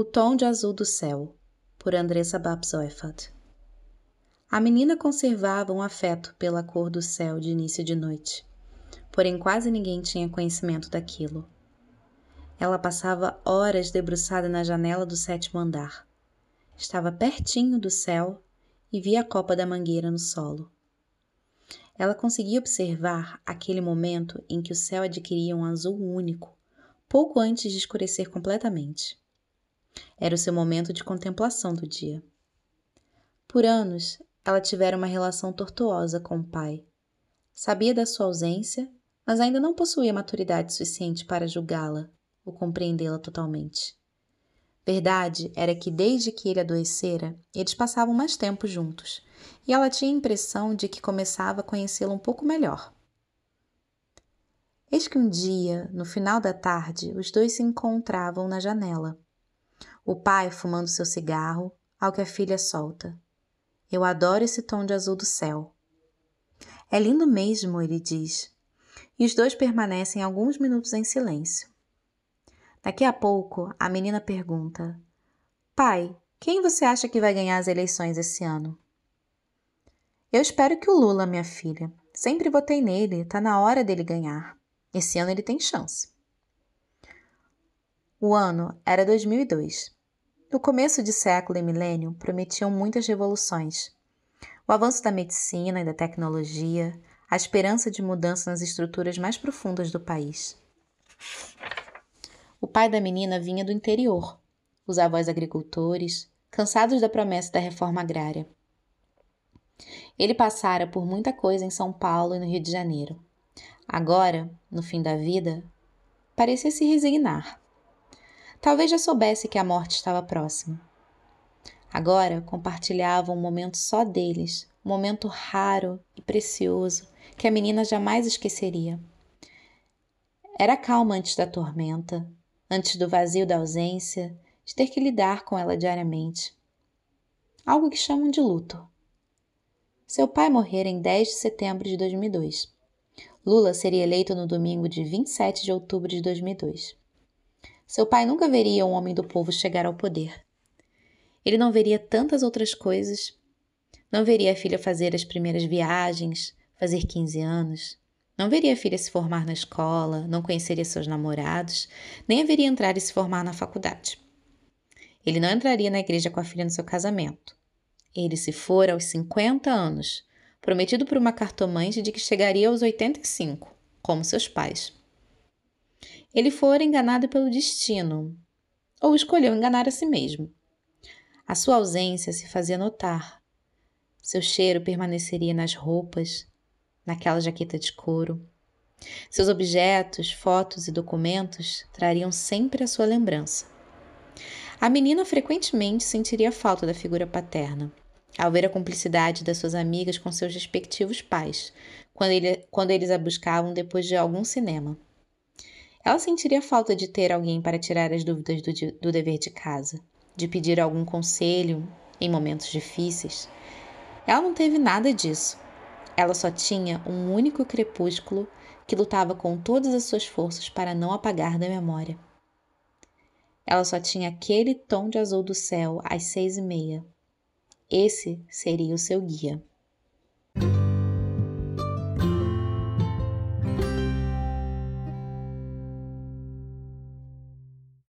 O Tom de Azul do Céu, por Andressa Babsoifat. A menina conservava um afeto pela cor do céu de início de noite, porém quase ninguém tinha conhecimento daquilo. Ela passava horas debruçada na janela do sétimo andar. Estava pertinho do céu e via a copa da mangueira no solo. Ela conseguia observar aquele momento em que o céu adquiria um azul único, pouco antes de escurecer completamente. Era o seu momento de contemplação do dia. Por anos, ela tivera uma relação tortuosa com o pai. Sabia da sua ausência, mas ainda não possuía maturidade suficiente para julgá-la ou compreendê-la totalmente. Verdade era que desde que ele adoecera, eles passavam mais tempo juntos, e ela tinha a impressão de que começava a conhecê-lo um pouco melhor. Eis que um dia, no final da tarde, os dois se encontravam na janela. O pai fumando seu cigarro, ao que a filha solta. Eu adoro esse tom de azul do céu. É lindo mesmo, ele diz. E os dois permanecem alguns minutos em silêncio. Daqui a pouco, a menina pergunta: Pai, quem você acha que vai ganhar as eleições esse ano? Eu espero que o Lula, minha filha. Sempre votei nele, tá na hora dele ganhar. Esse ano ele tem chance. O ano era 2002. No começo de século e milênio prometiam muitas revoluções. O avanço da medicina e da tecnologia, a esperança de mudança nas estruturas mais profundas do país. O pai da menina vinha do interior, os avós agricultores, cansados da promessa da reforma agrária. Ele passara por muita coisa em São Paulo e no Rio de Janeiro. Agora, no fim da vida, parecia se resignar. Talvez já soubesse que a morte estava próxima. Agora compartilhavam um momento só deles, um momento raro e precioso que a menina jamais esqueceria. Era calma antes da tormenta, antes do vazio da ausência, de ter que lidar com ela diariamente. Algo que chamam de luto. Seu pai morrera em 10 de setembro de 2002. Lula seria eleito no domingo de 27 de outubro de 2002. Seu pai nunca veria um homem do povo chegar ao poder. Ele não veria tantas outras coisas. Não veria a filha fazer as primeiras viagens, fazer 15 anos. Não veria a filha se formar na escola, não conheceria seus namorados, nem a veria entrar e se formar na faculdade. Ele não entraria na igreja com a filha no seu casamento. Ele se for aos 50 anos, prometido por uma cartomante de que chegaria aos 85, como seus pais ele fora enganado pelo destino, ou escolheu enganar a si mesmo. A sua ausência se fazia notar. Seu cheiro permaneceria nas roupas, naquela jaqueta de couro. Seus objetos, fotos e documentos trariam sempre a sua lembrança. A menina frequentemente sentiria falta da figura paterna, ao ver a cumplicidade das suas amigas com seus respectivos pais, quando, ele, quando eles a buscavam depois de algum cinema. Ela sentiria falta de ter alguém para tirar as dúvidas do, do dever de casa, de pedir algum conselho em momentos difíceis. Ela não teve nada disso. Ela só tinha um único crepúsculo que lutava com todas as suas forças para não apagar da memória. Ela só tinha aquele tom de azul do céu às seis e meia. Esse seria o seu guia.